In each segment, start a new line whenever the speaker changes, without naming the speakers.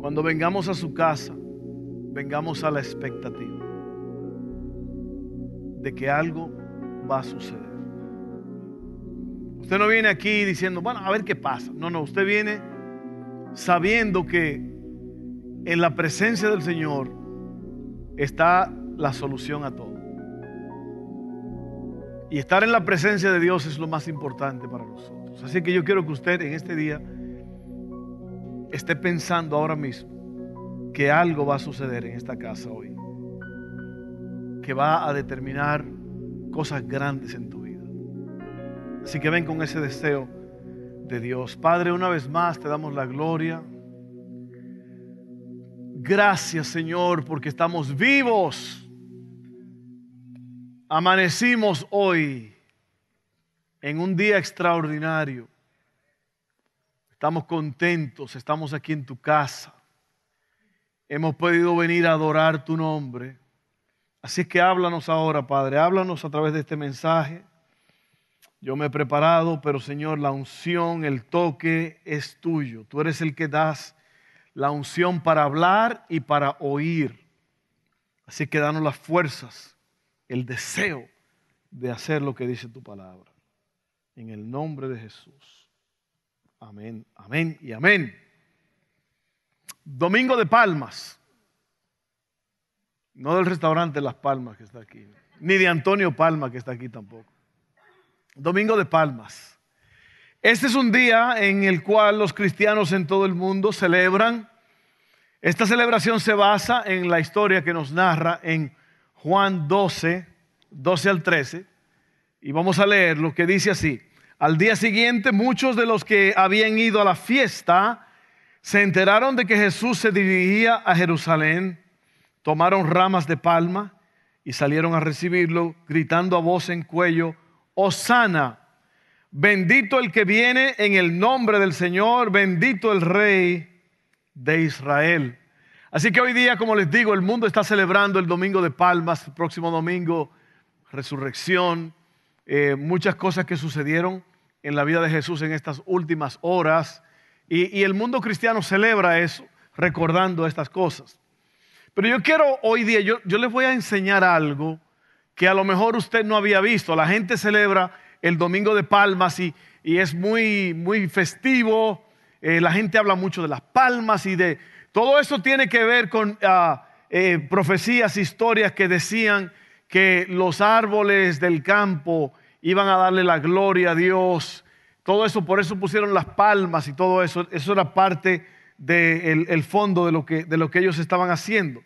cuando vengamos a su casa, vengamos a la expectativa de que algo va a suceder. Usted no viene aquí diciendo, bueno, a ver qué pasa. No, no, usted viene sabiendo que en la presencia del Señor está la solución a todo. Y estar en la presencia de Dios es lo más importante para nosotros. Así que yo quiero que usted en este día esté pensando ahora mismo que algo va a suceder en esta casa hoy, que va a determinar cosas grandes en tu vida. Así que ven con ese deseo de Dios. Padre, una vez más te damos la gloria. Gracias Señor porque estamos vivos. Amanecimos hoy en un día extraordinario. Estamos contentos, estamos aquí en tu casa. Hemos podido venir a adorar tu nombre. Así que háblanos ahora, Padre, háblanos a través de este mensaje. Yo me he preparado, pero Señor, la unción, el toque es tuyo. Tú eres el que das la unción para hablar y para oír. Así que danos las fuerzas, el deseo de hacer lo que dice tu palabra. En el nombre de Jesús. Amén, amén y amén. Domingo de Palmas. No del restaurante Las Palmas que está aquí, ni de Antonio Palma que está aquí tampoco. Domingo de Palmas. Este es un día en el cual los cristianos en todo el mundo celebran. Esta celebración se basa en la historia que nos narra en Juan 12, 12 al 13. Y vamos a leer lo que dice así. Al día siguiente, muchos de los que habían ido a la fiesta se enteraron de que Jesús se dirigía a Jerusalén, tomaron ramas de palma y salieron a recibirlo, gritando a voz en cuello, Osana, bendito el que viene en el nombre del Señor, bendito el Rey de Israel. Así que hoy día, como les digo, el mundo está celebrando el Domingo de Palmas, el próximo domingo, resurrección, eh, muchas cosas que sucedieron en la vida de Jesús en estas últimas horas. Y, el mundo cristiano celebra eso, recordando estas cosas. Pero yo quiero hoy día, yo, les voy a enseñar algo que a lo mejor usted no había visto. La gente celebra el Domingo de Palmas y, es muy, muy festivo. Eh, la gente habla mucho de las palmas y de... Todo eso tiene que ver con ah, eh, profecías, historias que decían que los árboles del campo iban a darle la gloria a Dios. Todo eso, por eso pusieron las palmas y todo eso. Eso era parte del fondo de lo, que, de lo que ellos estaban haciendo.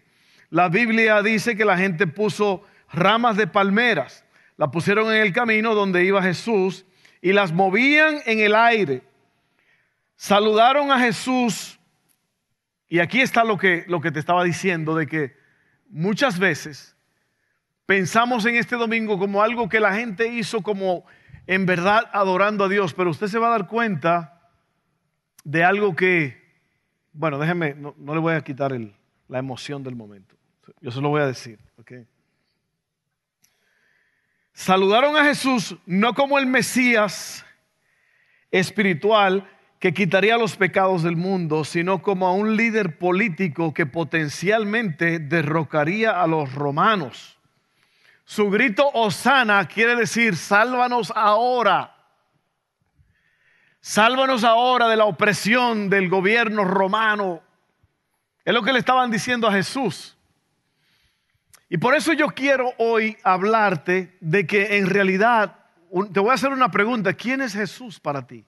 La Biblia dice que la gente puso ramas de palmeras, la pusieron en el camino donde iba Jesús y las movían en el aire. Saludaron a Jesús y aquí está lo que te estaba diciendo, de que muchas veces pensamos en este domingo como algo que la gente hizo como en verdad adorando a Dios, pero usted se va a dar cuenta de algo que, bueno, déjeme, no, le voy a quitar la emoción del momento. Yo se lo voy a decir. Saludaron a Jesús no como el Mesías espiritual que quitaría los pecados del mundo, sino como a un líder político que potencialmente derrocaría a los romanos su grito Osana quiere decir, sálvanos ahora. Sálvanos ahora de la opresión del gobierno romano. Es lo que le estaban diciendo a Jesús. Y por eso yo quiero hoy hablarte de que en realidad, te voy a hacer una pregunta, ¿quién es Jesús para ti?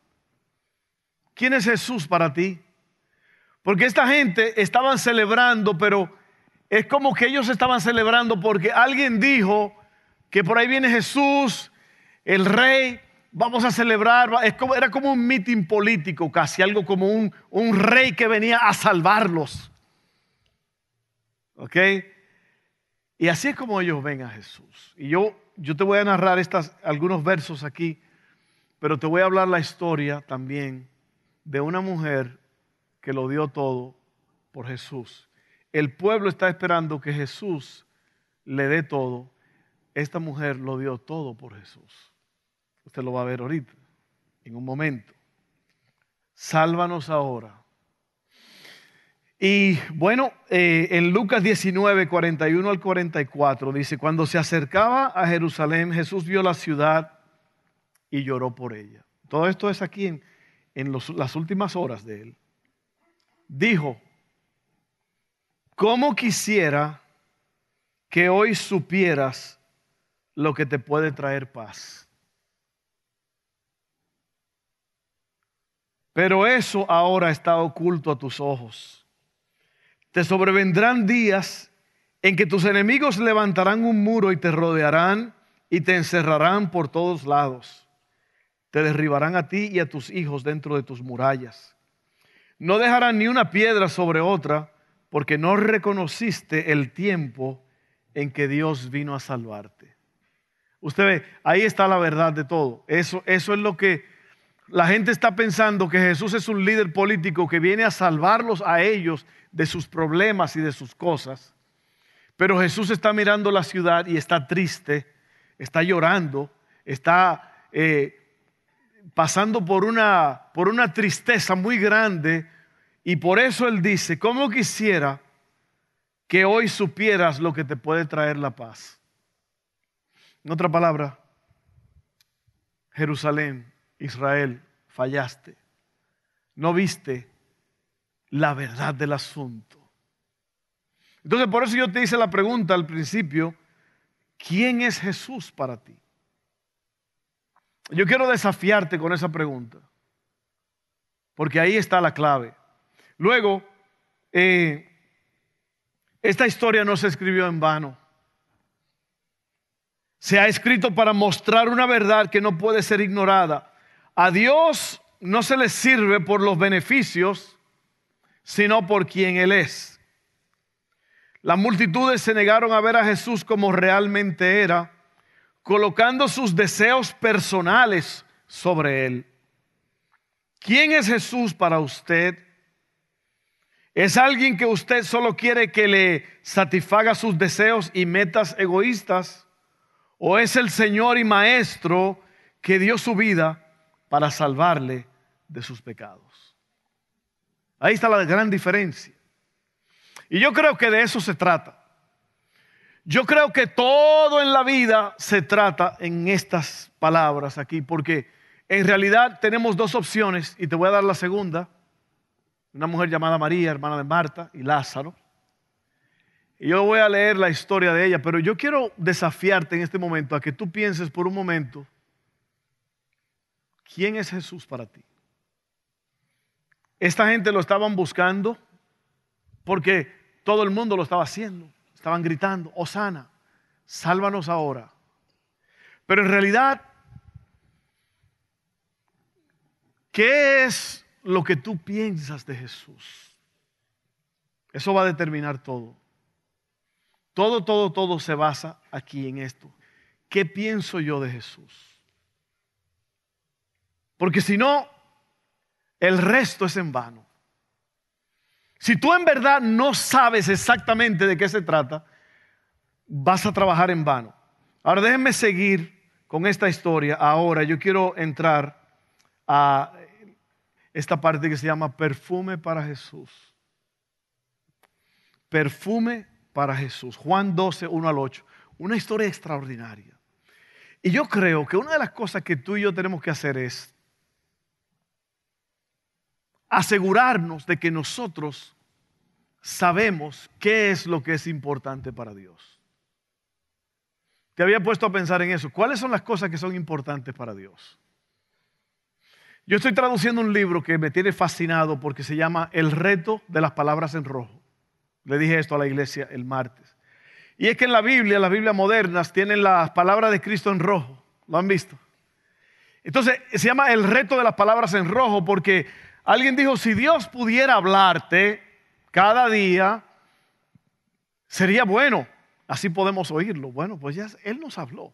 ¿Quién es Jesús para ti? Porque esta gente estaban celebrando, pero es como que ellos estaban celebrando porque alguien dijo que por ahí viene Jesús, el rey, vamos a celebrar, era como un mitin político, casi algo como un, rey que venía a salvarlos. ¿Ok? Y así es como ellos ven a Jesús. Y yo, yo te voy a narrar algunos versos aquí, pero te voy a hablar la historia también de una mujer que lo dio todo por Jesús. El pueblo está esperando que Jesús le dé todo. Esta mujer lo dio todo por Jesús. Usted lo va a ver ahorita, en un momento. Sálvanos ahora y bueno, eh, en Lucas 19, 41 al 44 dice, cuando se acercaba a Jerusalén, Jesús vio la ciudad y lloró por ella. Todo esto es aquí en, en las últimas horas de él. Dijo, ¿cómo quisiera que hoy supieras lo que te puede traer paz? Pero eso ahora está oculto a tus ojos te sobrevendrán días en que tus enemigos levantarán un muro y te rodearán y te encerrarán por todos lados. Te derribarán a ti y a tus hijos dentro de tus murallas. No dejarán ni una piedra sobre otra porque no reconociste el tiempo en que Dios vino a salvarte. Usted ve, ahí está la verdad de todo. Eso, eso es lo que la gente está pensando que Jesús es un líder político que viene a salvarlos a ellos de sus problemas y de sus cosas. Pero Jesús está mirando la ciudad y está triste, está llorando, está eh, pasando por una, por una tristeza muy grande y por eso Él dice, ¿cómo quisiera que hoy supieras lo que te puede traer la paz? En otra palabra, Jerusalén, Israel, fallaste. No viste la verdad del asunto. Entonces, por eso yo te hice la pregunta al principio, ¿quién es Jesús para ti? Yo quiero desafiarte con esa pregunta, porque ahí está la clave. Luego, eh, esta historia no se escribió en vano. Se ha escrito para mostrar una verdad que no puede ser ignorada. A Dios no se le sirve por los beneficios sino por quien Él es. Las multitudes se negaron a ver a Jesús como realmente era, colocando sus deseos personales sobre Él. ¿Quién es Jesús para usted? ¿Es alguien que usted solo quiere que le satisfaga sus deseos y metas egoístas? ¿O es el Señor y Maestro que dio su vida para salvarle de sus pecados? Ahí está la gran diferencia. Y yo creo que de eso se trata. Yo creo que todo en la vida se trata en estas palabras aquí, porque en realidad tenemos dos opciones, y te voy a dar la segunda. Una mujer llamada María, hermana de Marta, y Lázaro. Y yo voy a leer la historia de ella, pero yo quiero desafiarte en este momento a que tú pienses por un momento, ¿quién es Jesús para ti? Esta gente lo estaban buscando porque todo el mundo lo estaba haciendo. Estaban gritando, Osana, sálvanos ahora. Pero en realidad, ¿qué es lo que tú piensas de Jesús? Eso va a determinar todo. Todo, todo, todo se basa aquí en esto. ¿Qué pienso yo de Jesús? Porque si no, el resto es en vano. Si tú en verdad no sabes exactamente de qué se trata, vas a trabajar en vano. Ahora déjenme seguir con esta historia. Ahora yo quiero entrar a esta parte que se llama perfume para Jesús. Perfume para Jesús. Juan 12, 1 al 8. Una historia extraordinaria. Y yo creo que una de las cosas que tú y yo tenemos que hacer es asegurarnos de que nosotros sabemos qué es lo que es importante para Dios. Te había puesto a pensar en eso. ¿Cuáles son las cosas que son importantes para Dios? Yo estoy traduciendo un libro que me tiene fascinado porque se llama El reto de las palabras en rojo. Le dije esto a la iglesia el martes. Y es que en la Biblia, las Biblias modernas, tienen las palabras de Cristo en rojo. ¿Lo han visto? Entonces se llama el reto de las palabras en rojo porque alguien dijo, si Dios pudiera hablarte cada día, sería bueno. Así podemos oírlo. Bueno, pues ya Él nos habló.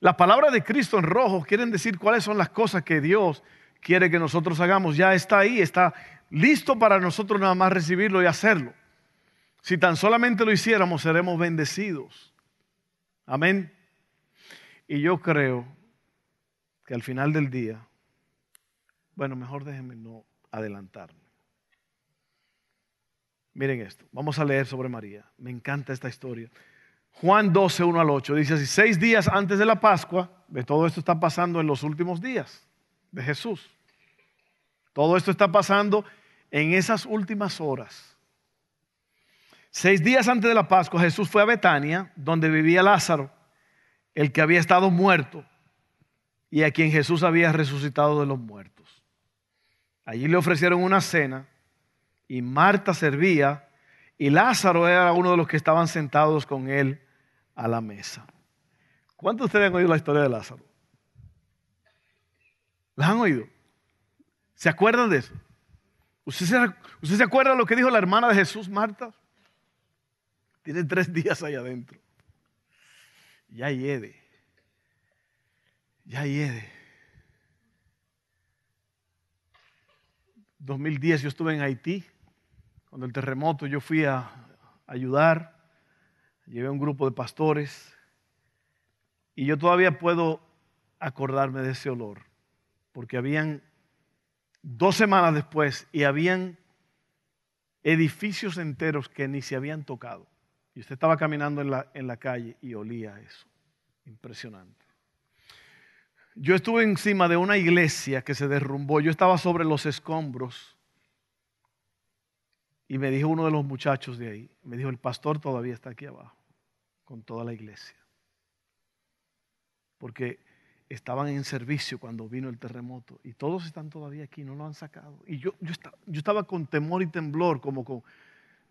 Las palabras de Cristo en rojo quieren decir cuáles son las cosas que Dios quiere que nosotros hagamos. Ya está ahí, está listo para nosotros nada más recibirlo y hacerlo. Si tan solamente lo hiciéramos, seremos bendecidos. Amén. Y yo creo que al final del día, bueno, mejor déjenme no adelantarme. Miren esto, vamos a leer sobre María. Me encanta esta historia. Juan 12, 1 al 8 dice así, seis días antes de la Pascua, de todo esto está pasando en los últimos días de Jesús. Todo esto está pasando en esas últimas horas. Seis días antes de la Pascua, Jesús fue a Betania, donde vivía Lázaro, el que había estado muerto y a quien Jesús había resucitado de los muertos. Allí le ofrecieron una cena y Marta servía y Lázaro era uno de los que estaban sentados con él a la mesa. ¿Cuántos de ustedes han oído la historia de Lázaro? ¿La han oído? ¿Se acuerdan de eso? ¿Usted se, acuerda de lo que dijo la hermana de Jesús, Marta? Tiene tres días ahí adentro. Ya hiede. Ya hiede. 2010 yo estuve en Haití. Cuando el terremoto yo fui a ayudar. Llevé un grupo de pastores. Y yo todavía puedo acordarme de ese olor. Porque habían dos semanas después y habían edificios enteros que ni se habían tocado. Y usted estaba caminando en la, en la calle y olía eso. Impresionante. Yo estuve encima de una iglesia que se derrumbó. Yo estaba sobre los escombros. Y me dijo uno de los muchachos de ahí, me dijo, el pastor todavía está aquí abajo, con toda la iglesia. Porque estaban en servicio cuando vino el terremoto y todos están todavía aquí, no lo han sacado. Y yo, yo, estaba, yo estaba con temor y temblor, como con,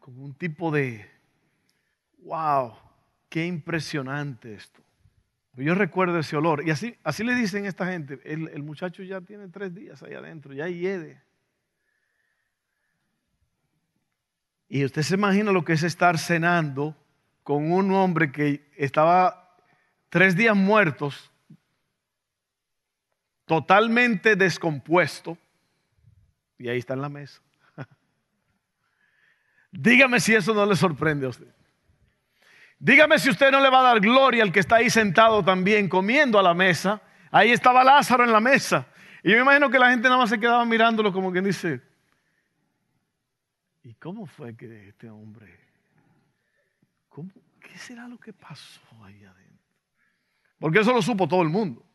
un tipo de, wow, qué impresionante esto. Yo recuerdo ese olor. Y así, así le dicen a esta gente, el, el muchacho ya tiene tres días ahí adentro, ya hiede. Y usted se imagina lo que es estar cenando con un hombre que estaba tres días muertos totalmente descompuesto, y ahí está en la mesa. Dígame si eso no le sorprende a usted. Dígame si usted no le va a dar gloria al que está ahí sentado también comiendo a la mesa. Ahí estaba Lázaro en la mesa. Y yo me imagino que la gente nada más se quedaba mirándolo como quien dice, ¿y cómo fue que este hombre, qué será lo que pasó ahí adentro? Porque eso lo supo todo el mundo.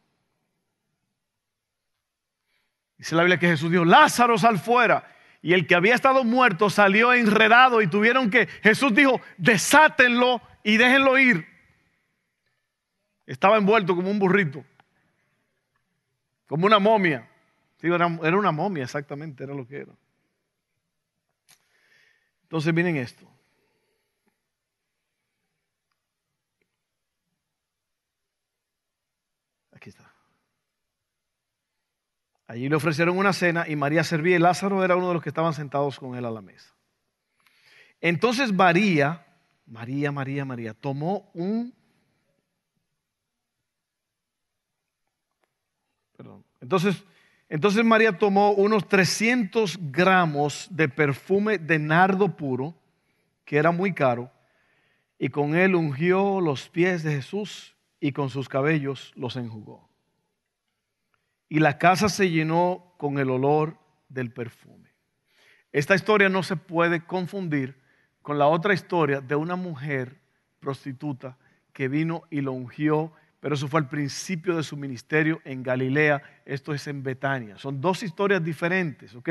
Dice la Biblia que Jesús dijo, Lázaro sal fuera. Y el que había estado muerto salió enredado y tuvieron que, Jesús dijo, desátenlo y déjenlo ir. Estaba envuelto como un burrito, como una momia. era, era una momia exactamente, era lo que era. Entonces miren esto. Aquí está. Allí le ofrecieron una cena y María servía y Lázaro era uno de los que estaban sentados con él a la mesa. Entonces María, María, María, María, tomó un... Perdón. Entonces, entonces María tomó unos 300 gramos de perfume de nardo puro, que era muy caro, y con él ungió los pies de Jesús y con sus cabellos los enjugó y la casa se llenó con el olor del perfume. Esta historia no se puede confundir con la otra historia de una mujer prostituta que vino y lo ungió, pero eso fue al principio de su ministerio en Galilea, esto es en Betania. Son dos historias diferentes, ¿ok?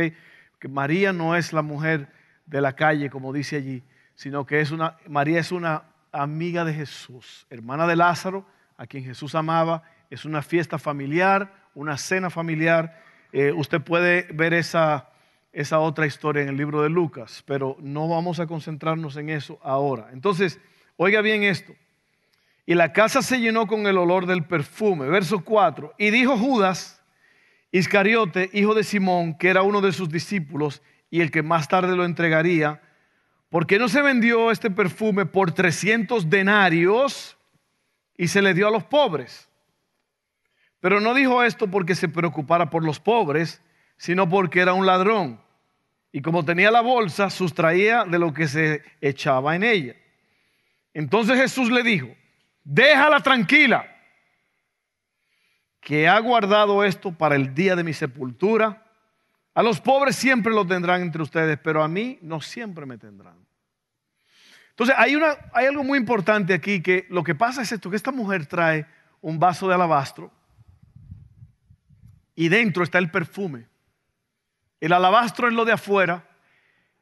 Que María no es la mujer de la calle, como dice allí, sino que es una, María es una amiga de Jesús, hermana de Lázaro, a quien Jesús amaba, es una fiesta familiar, una cena familiar. Eh, usted puede ver esa, esa otra historia en el libro de Lucas, pero no vamos a concentrarnos en eso ahora. Entonces, oiga bien esto. Y la casa se llenó con el olor del perfume. Verso 4. Y dijo Judas, Iscariote, hijo de Simón, que era uno de sus discípulos y el que más tarde lo entregaría, ¿por qué no se vendió este perfume por 300 denarios y se le dio a los pobres? Pero no dijo esto porque se preocupara por los pobres, sino porque era un ladrón. Y como tenía la bolsa, sustraía de lo que se echaba en ella. Entonces Jesús le dijo, déjala tranquila, que ha guardado esto para el día de mi sepultura. A los pobres siempre lo tendrán entre ustedes, pero a mí no siempre me tendrán. Entonces hay, una, hay algo muy importante aquí, que lo que pasa es esto, que esta mujer trae un vaso de alabastro y dentro está el perfume. El alabastro es lo de afuera,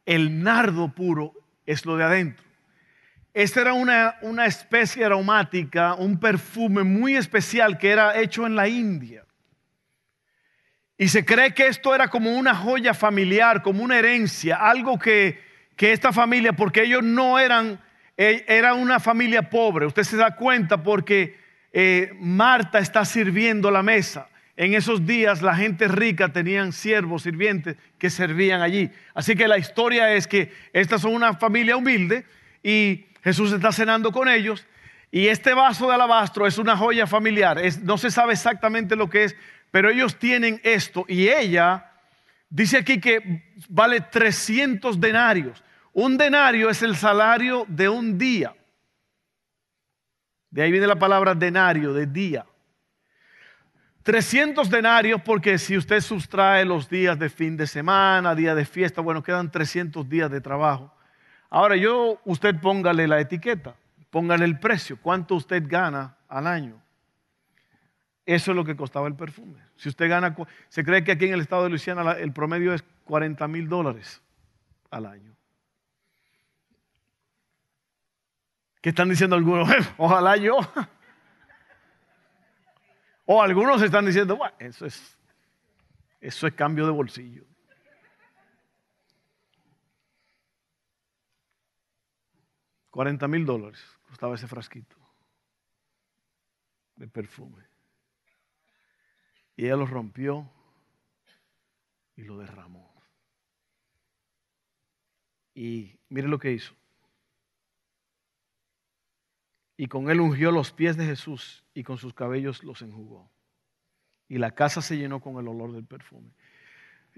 el nardo puro es lo de adentro. Esta era una, una especie aromática, un perfume muy especial que era hecho en la India. Y se cree que esto era como una joya familiar, como una herencia, algo que, que esta familia, porque ellos no eran, e, era una familia pobre. Usted se da cuenta porque eh, Marta está sirviendo la mesa. En esos días la gente rica tenían siervos, sirvientes que servían allí. Así que la historia es que estas son una familia humilde y Jesús está cenando con ellos y este vaso de alabastro es una joya familiar. no se sabe exactamente lo que es, pero ellos tienen esto y ella dice aquí que vale 300 denarios. Un denario es el salario de un día. De ahí viene la palabra denario, de día. 300 denarios porque si usted sustrae los días de fin de semana, día de fiesta, bueno, quedan 300 días de trabajo. Ahora yo, usted póngale la etiqueta, póngale el precio, cuánto usted gana al año. Eso es lo que costaba el perfume. Si usted gana, se cree que aquí en el estado de Luisiana el promedio es 40 mil dólares al año. ¿Qué están diciendo algunos? Ojalá yo. O algunos están diciendo, bueno, eso es, eso es cambio de bolsillo. Cuarenta mil dólares costaba ese frasquito de perfume. Y ella lo rompió y lo derramó. Y mire lo que hizo. Y con él ungió los pies de Jesús y con sus cabellos los enjugó. Y la casa se llenó con el olor del perfume.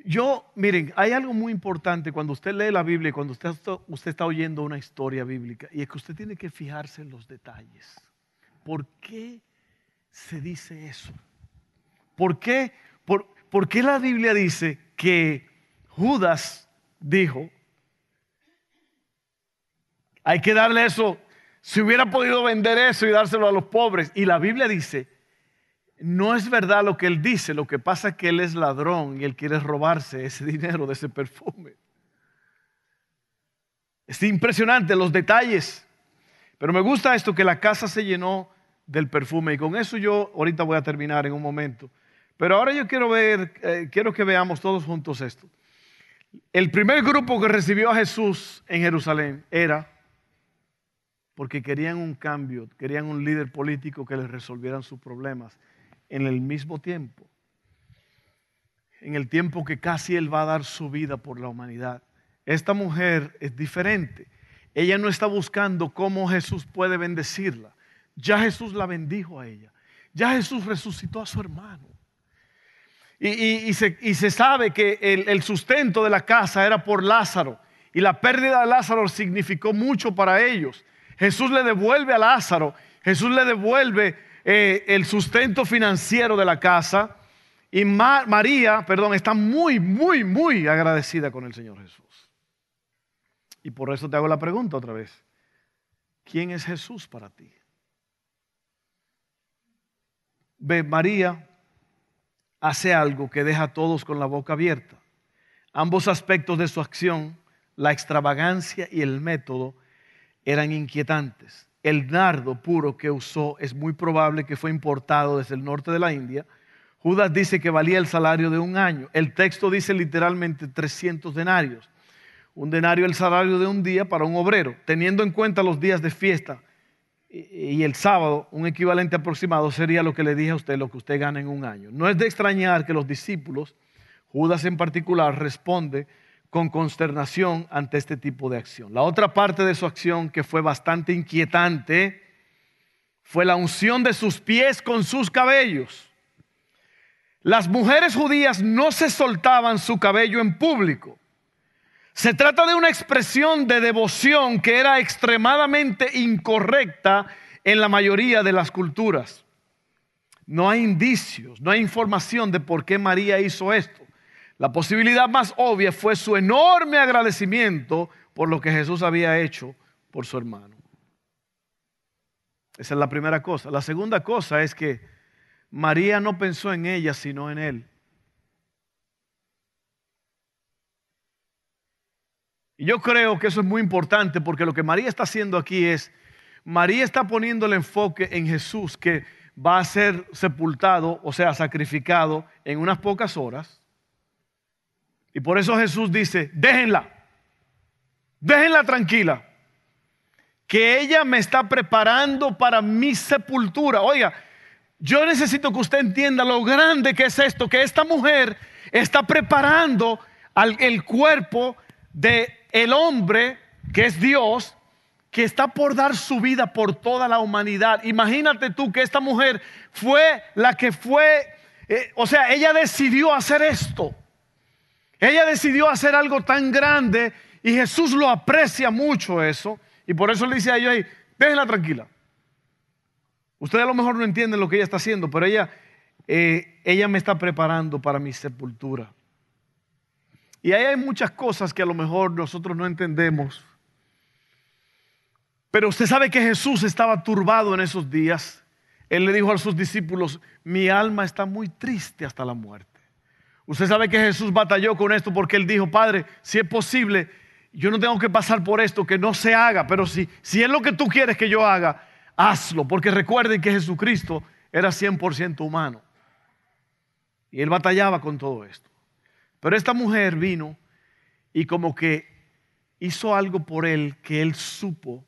Yo, miren, hay algo muy importante cuando usted lee la Biblia y cuando usted, usted está oyendo una historia bíblica, y es que usted tiene que fijarse en los detalles. ¿Por qué se dice eso? ¿Por qué, por, ¿Por qué la Biblia dice que Judas dijo, hay que darle eso si hubiera podido vender eso y dárselo a los pobres. Y la Biblia dice, no es verdad lo que él dice, lo que pasa es que él es ladrón y él quiere robarse ese dinero de ese perfume. Es impresionante los detalles. Pero me gusta esto que la casa se llenó del perfume y con eso yo ahorita voy a terminar en un momento. Pero ahora yo quiero ver, eh, quiero que veamos todos juntos esto. El primer grupo que recibió a Jesús en Jerusalén era porque querían un cambio, querían un líder político que les resolvieran sus problemas en el mismo tiempo, en el tiempo que casi Él va a dar su vida por la humanidad. Esta mujer es diferente. Ella no está buscando cómo Jesús puede bendecirla. Ya Jesús la bendijo a ella. Ya Jesús resucitó a su hermano. Y, se, sabe que el, el sustento de la casa era por Lázaro. Y la pérdida de Lázaro significó mucho para ellos. Jesús le devuelve a Lázaro, Jesús le devuelve eh, el sustento financiero de la casa. Y María, perdón, está muy, muy, muy agradecida con el Señor Jesús. Y por eso te hago la pregunta otra vez. ¿Quién es Jesús para ti? Ve, María hace algo que deja a todos con la boca abierta. Ambos aspectos de su acción, la extravagancia y el método, eran inquietantes. El nardo puro que usó es muy probable que fue importado desde el norte de la India. Judas dice que valía el salario de un año. El texto dice literalmente 300 denarios. Un denario el salario de un día para un obrero, teniendo en cuenta los días de fiesta y el sábado, un equivalente aproximado sería lo que le dije a usted, lo que usted gana en un año. No es de extrañar que los discípulos, Judas en particular, responde con consternación ante este tipo de acción. La otra parte de su acción que fue bastante inquietante fue la unción de sus pies con sus cabellos. Las mujeres judías no se soltaban su cabello en público. Se trata de una expresión de devoción que era extremadamente incorrecta en la mayoría de las culturas. No hay indicios, no hay información de por qué María hizo esto. La posibilidad más obvia fue su enorme agradecimiento por lo que Jesús había hecho por su hermano. Esa es la primera cosa. La segunda cosa es que María no pensó en ella, sino en él. Y yo creo que eso es muy importante porque lo que María está haciendo aquí es, María está poniendo el enfoque en Jesús que va a ser sepultado, o sea, sacrificado en unas pocas horas. Y por eso Jesús dice, déjenla, déjenla tranquila, que ella me está preparando para mi sepultura. Oiga, yo necesito que usted entienda lo grande que es esto, que esta mujer está preparando al, el cuerpo de el hombre que es Dios, que está por dar su vida por toda la humanidad. Imagínate tú que esta mujer fue la que fue, eh, o sea, ella decidió hacer esto. Ella decidió hacer algo tan grande y Jesús lo aprecia mucho eso. Y por eso le dice a ella ahí, déjenla tranquila. Ustedes a lo mejor no entienden lo que ella está haciendo, pero ella, eh, ella me está preparando para mi sepultura. Y ahí hay muchas cosas que a lo mejor nosotros no entendemos. Pero usted sabe que Jesús estaba turbado en esos días. Él le dijo a sus discípulos, mi alma está muy triste hasta la muerte. Usted sabe que Jesús batalló con esto porque él dijo, Padre, si es posible, yo no tengo que pasar por esto, que no se haga, pero si, si es lo que tú quieres que yo haga, hazlo. Porque recuerden que Jesucristo era 100% humano. Y él batallaba con todo esto. Pero esta mujer vino y como que hizo algo por él que él supo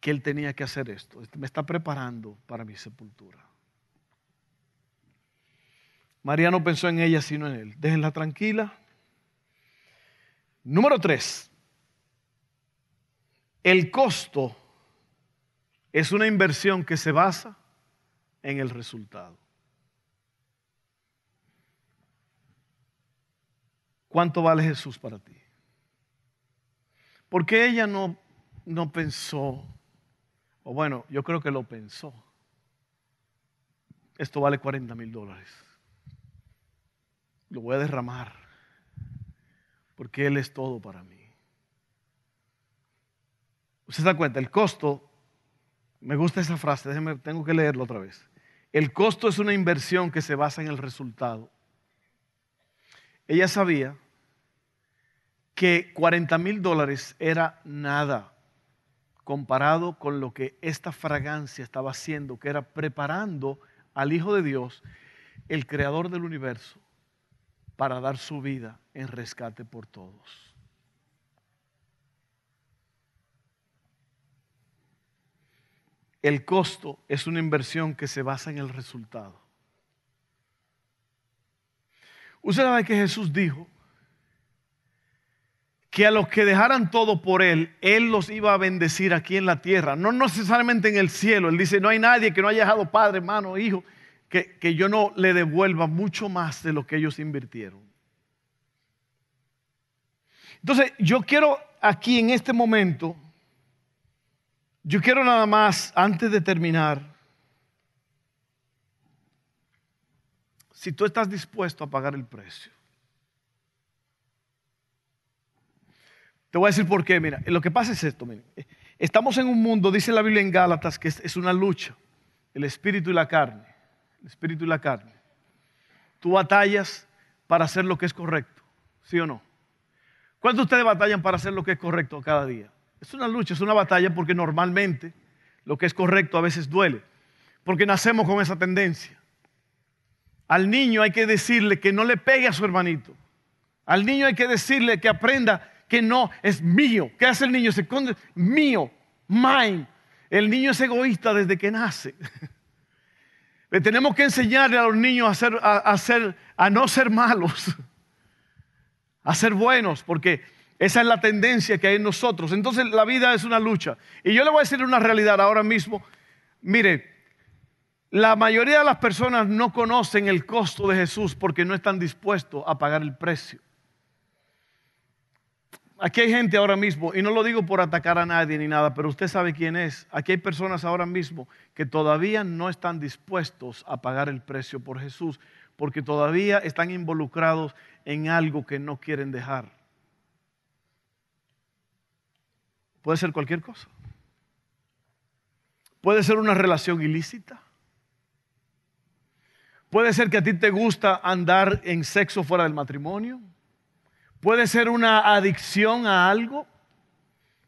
que él tenía que hacer esto. Me está preparando para mi sepultura. María no pensó en ella sino en él. Déjenla tranquila. Número tres. El costo es una inversión que se basa en el resultado. ¿Cuánto vale Jesús para ti? Porque ella no, no pensó, o bueno, yo creo que lo pensó. Esto vale 40 mil dólares. Lo voy a derramar. Porque Él es todo para mí. Usted se da cuenta, el costo, me gusta esa frase, tengo que leerlo otra vez. El costo es una inversión que se basa en el resultado. Ella sabía que 40 mil dólares era nada comparado con lo que esta fragancia estaba haciendo, que era preparando al Hijo de Dios, el creador del universo, para dar su vida en rescate por todos. El costo es una inversión que se basa en el resultado. Usted sabe que Jesús dijo que a los que dejaran todo por Él, Él los iba a bendecir aquí en la tierra, no necesariamente en el cielo. Él dice, no hay nadie que no haya dejado padre, hermano, hijo, que, que yo no le devuelva mucho más de lo que ellos invirtieron. Entonces, yo quiero aquí en este momento, yo quiero nada más, antes de terminar, si tú estás dispuesto a pagar el precio. Te voy a decir por qué. Mira, lo que pasa es esto. Estamos en un mundo, dice la Biblia en Gálatas, que es una lucha. El espíritu y la carne. El espíritu y la carne. Tú batallas para hacer lo que es correcto. ¿Sí o no? ¿Cuántos de ustedes batallan para hacer lo que es correcto cada día? Es una lucha, es una batalla porque normalmente lo que es correcto a veces duele. Porque nacemos con esa tendencia. Al niño hay que decirle que no le pegue a su hermanito. Al niño hay que decirle que aprenda que no, es mío. ¿Qué hace el niño? Se esconde, mío, mine. El niño es egoísta desde que nace. Le tenemos que enseñarle a los niños a, ser, a, a no ser malos, a ser buenos, porque esa es la tendencia que hay en nosotros. Entonces la vida es una lucha. Y yo le voy a decir una realidad ahora mismo. Mire, la mayoría de las personas no conocen el costo de Jesús porque no están dispuestos a pagar el precio. Aquí hay gente ahora mismo, y no lo digo por atacar a nadie ni nada, pero usted sabe quién es. Aquí hay personas ahora mismo que todavía no están dispuestos a pagar el precio por Jesús porque todavía están involucrados en algo que no quieren dejar. Puede ser cualquier cosa. Puede ser una relación ilícita. Puede ser que a ti te gusta andar en sexo fuera del matrimonio. Puede ser una adicción a algo.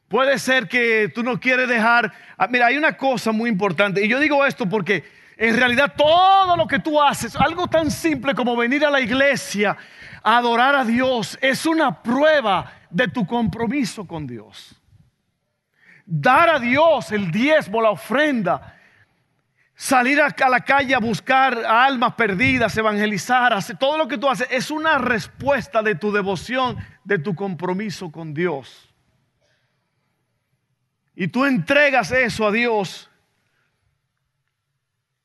Puede ser que tú no quieres dejar... Ah, mira, hay una cosa muy importante. Y yo digo esto porque en realidad todo lo que tú haces, algo tan simple como venir a la iglesia a adorar a Dios, es una prueba de tu compromiso con Dios. Dar a Dios el diezmo, la ofrenda, salir a la calle a buscar a almas perdidas, evangelizar, hacer, todo lo que tú haces es una respuesta de tu devoción, de tu compromiso con Dios. Y tú entregas eso a Dios.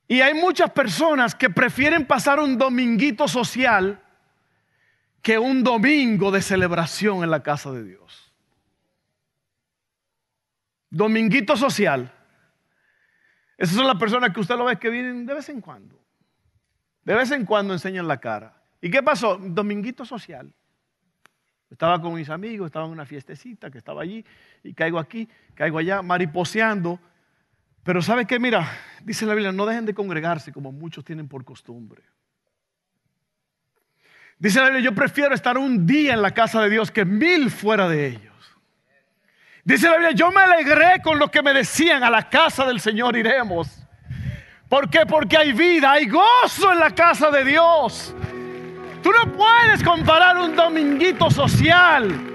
Y hay muchas personas que prefieren pasar un dominguito social que un domingo de celebración en la casa de Dios. Dominguito social esas son las personas que usted lo ve que vienen de vez en cuando. De vez en cuando enseñan la cara. ¿Y qué pasó? Dominguito social. Estaba con mis amigos, estaba en una fiestecita que estaba allí y caigo aquí, caigo allá, mariposeando. Pero ¿sabe qué? Mira, dice la Biblia, no dejen de congregarse como muchos tienen por costumbre. Dice la Biblia, yo prefiero estar un día en la casa de Dios que mil fuera de ellos. Dice la Biblia, yo me alegré con lo que me decían, a la casa del Señor iremos. ¿Por qué? Porque hay vida, hay gozo en la casa de Dios. Tú no puedes comparar un dominguito social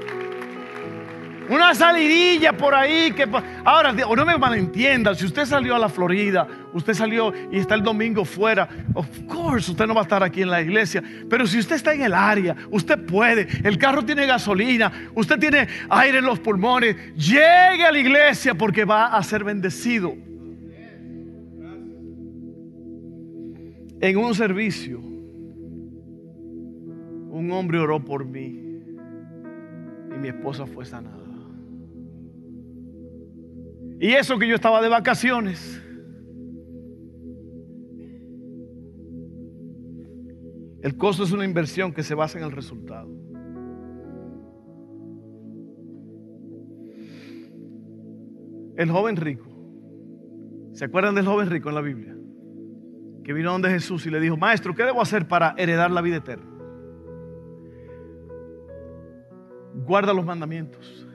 una salidilla por ahí que ahora no me malentiendan, si usted salió a la Florida, usted salió y está el domingo fuera, of course usted no va a estar aquí en la iglesia, pero si usted está en el área, usted puede, el carro tiene gasolina, usted tiene aire en los pulmones, llegue a la iglesia porque va a ser bendecido. En un servicio, un hombre oró por mí y mi esposa fue sanada. Y eso que yo estaba de vacaciones. El costo es una inversión que se basa en el resultado. El joven rico. ¿Se acuerdan del joven rico en la Biblia? Que vino donde Jesús y le dijo, maestro, ¿qué debo hacer para heredar la vida eterna? Guarda los mandamientos.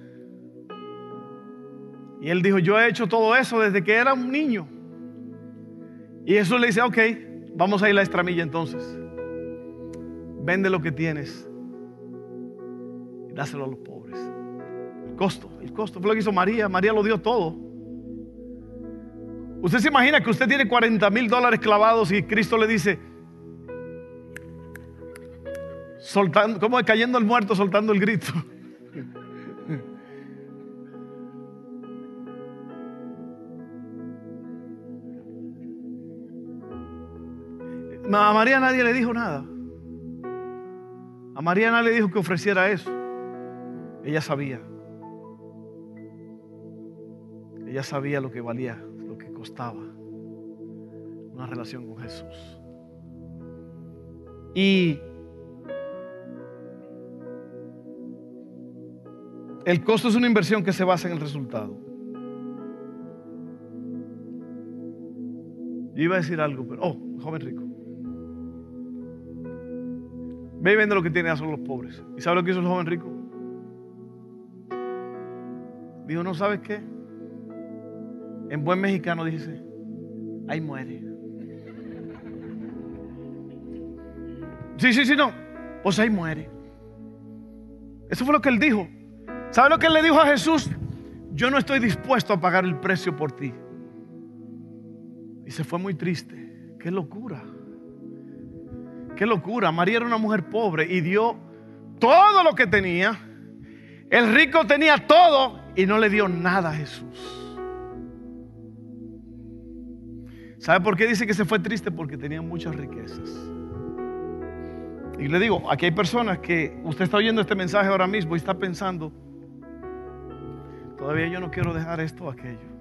Y él dijo, yo he hecho todo eso desde que era un niño. Y Jesús le dice, ok, vamos a ir a la estramilla entonces. Vende lo que tienes y dáselo a los pobres. El costo, el costo fue lo que hizo María. María lo dio todo. Usted se imagina que usted tiene 40 mil dólares clavados y Cristo le dice, soltando, como cayendo el muerto, soltando el grito. A María nadie le dijo nada. A María nadie le dijo que ofreciera eso. Ella sabía. Ella sabía lo que valía, lo que costaba una relación con Jesús. Y el costo es una inversión que se basa en el resultado. Yo iba a decir algo, pero, oh, joven rico. Ve y vende lo que tiene a son los pobres. ¿Y sabe lo que hizo el joven rico? Dijo, no sabes qué. En buen mexicano dice, ahí muere. Sí, sí, sí, no. Pues ahí muere. Eso fue lo que él dijo. ¿Sabe lo que él le dijo a Jesús? Yo no estoy dispuesto a pagar el precio por ti. Y se fue muy triste. Qué locura. Qué locura. María era una mujer pobre y dio todo lo que tenía. El rico tenía todo y no le dio nada a Jesús. ¿Sabe por qué dice que se fue triste? Porque tenía muchas riquezas. Y le digo, aquí hay personas que usted está oyendo este mensaje ahora mismo y está pensando, todavía yo no quiero dejar esto o aquello.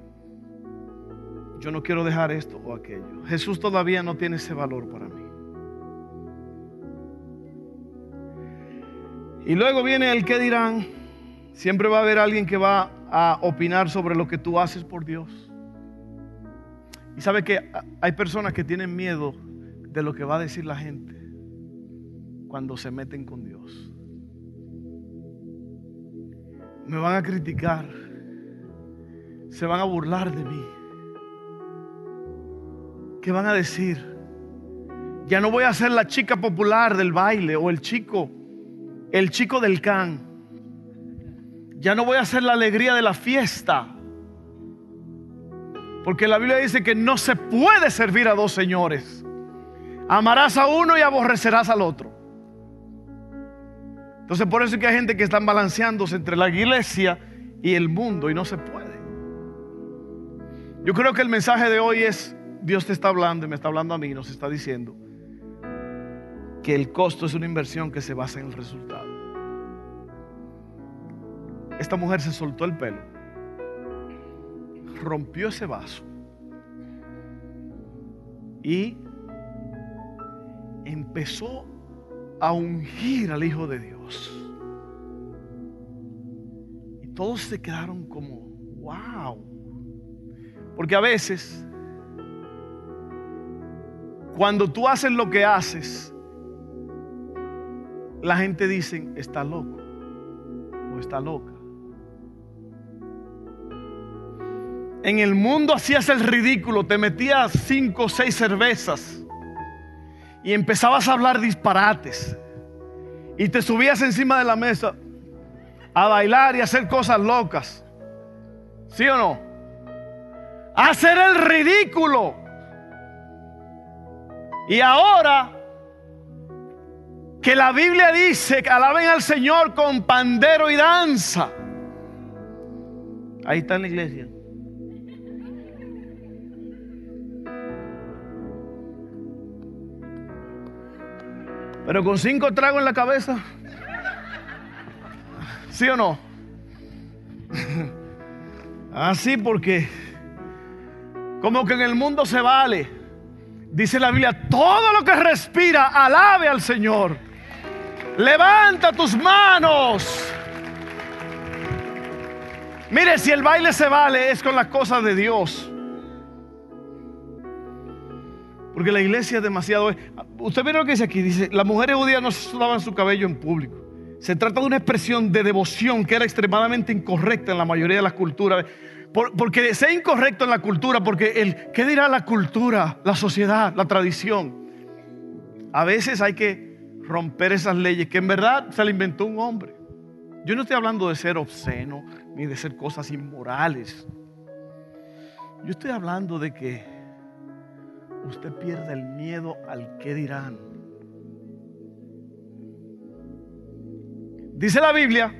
Yo no quiero dejar esto o aquello. Jesús todavía no tiene ese valor para Y luego viene el que dirán. Siempre va a haber alguien que va a opinar sobre lo que tú haces por Dios. Y sabe que hay personas que tienen miedo de lo que va a decir la gente cuando se meten con Dios. Me van a criticar. Se van a burlar de mí. ¿Qué van a decir? Ya no voy a ser la chica popular del baile o el chico el chico del can. Ya no voy a ser la alegría de la fiesta. Porque la Biblia dice que no se puede servir a dos señores. Amarás a uno y aborrecerás al otro. Entonces por eso es que hay gente que están balanceándose entre la iglesia y el mundo y no se puede. Yo creo que el mensaje de hoy es, Dios te está hablando y me está hablando a mí, nos está diciendo, que el costo es una inversión que se basa en el resultado. Esta mujer se soltó el pelo, rompió ese vaso y empezó a ungir al Hijo de Dios. Y todos se quedaron como, wow. Porque a veces, cuando tú haces lo que haces, la gente dice, está loco o está loca. En el mundo hacías el ridículo, te metías cinco o seis cervezas y empezabas a hablar disparates. Y te subías encima de la mesa a bailar y a hacer cosas locas. ¿Sí o no? hacer el ridículo. Y ahora que la Biblia dice que alaben al Señor con pandero y danza. Ahí está en la iglesia. Pero con cinco tragos en la cabeza. ¿Sí o no? Así porque como que en el mundo se vale. Dice la Biblia, todo lo que respira, alabe al Señor. Levanta tus manos. Mire, si el baile se vale es con las cosas de Dios. Porque la iglesia es demasiado... Usted ve lo que dice aquí. Dice, las mujeres judías no se sudaban su cabello en público. Se trata de una expresión de devoción que era extremadamente incorrecta en la mayoría de las culturas. porque sea incorrecto en la cultura, porque el, ¿qué dirá la cultura, la sociedad, la tradición? A veces hay que romper esas leyes que en verdad se le inventó un hombre. Yo no estoy hablando de ser obsceno ni de ser cosas inmorales. Yo estoy hablando de que usted pierda el miedo al que dirán. Dice la Biblia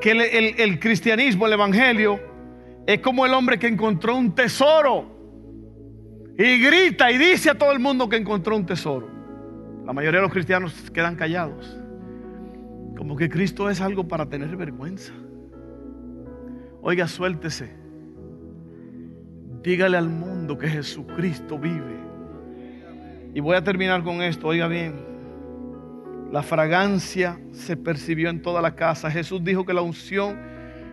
que el, el cristianismo, el evangelio, es como el hombre que encontró un tesoro y grita y dice a todo el mundo que encontró un tesoro. La mayoría de los cristianos quedan callados. Como que Cristo es algo para tener vergüenza. Oiga, suéltese. Dígale al mundo que Jesucristo vive. Y voy a terminar con esto. Oiga bien. La fragancia se percibió en toda la casa. Jesús dijo que la unción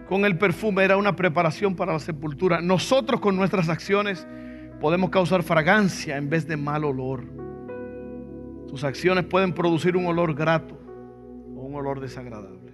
con el perfume era una preparación para la sepultura. Nosotros con nuestras acciones podemos causar fragancia en vez de mal olor. Tus acciones pueden producir un olor grato o un olor desagradable.